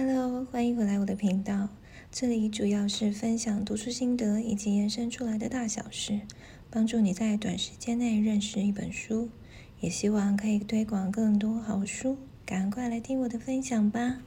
Hello，欢迎回来我的频道。这里主要是分享读书心得以及延伸出来的大小事，帮助你在短时间内认识一本书，也希望可以推广更多好书。赶快来听我的分享吧！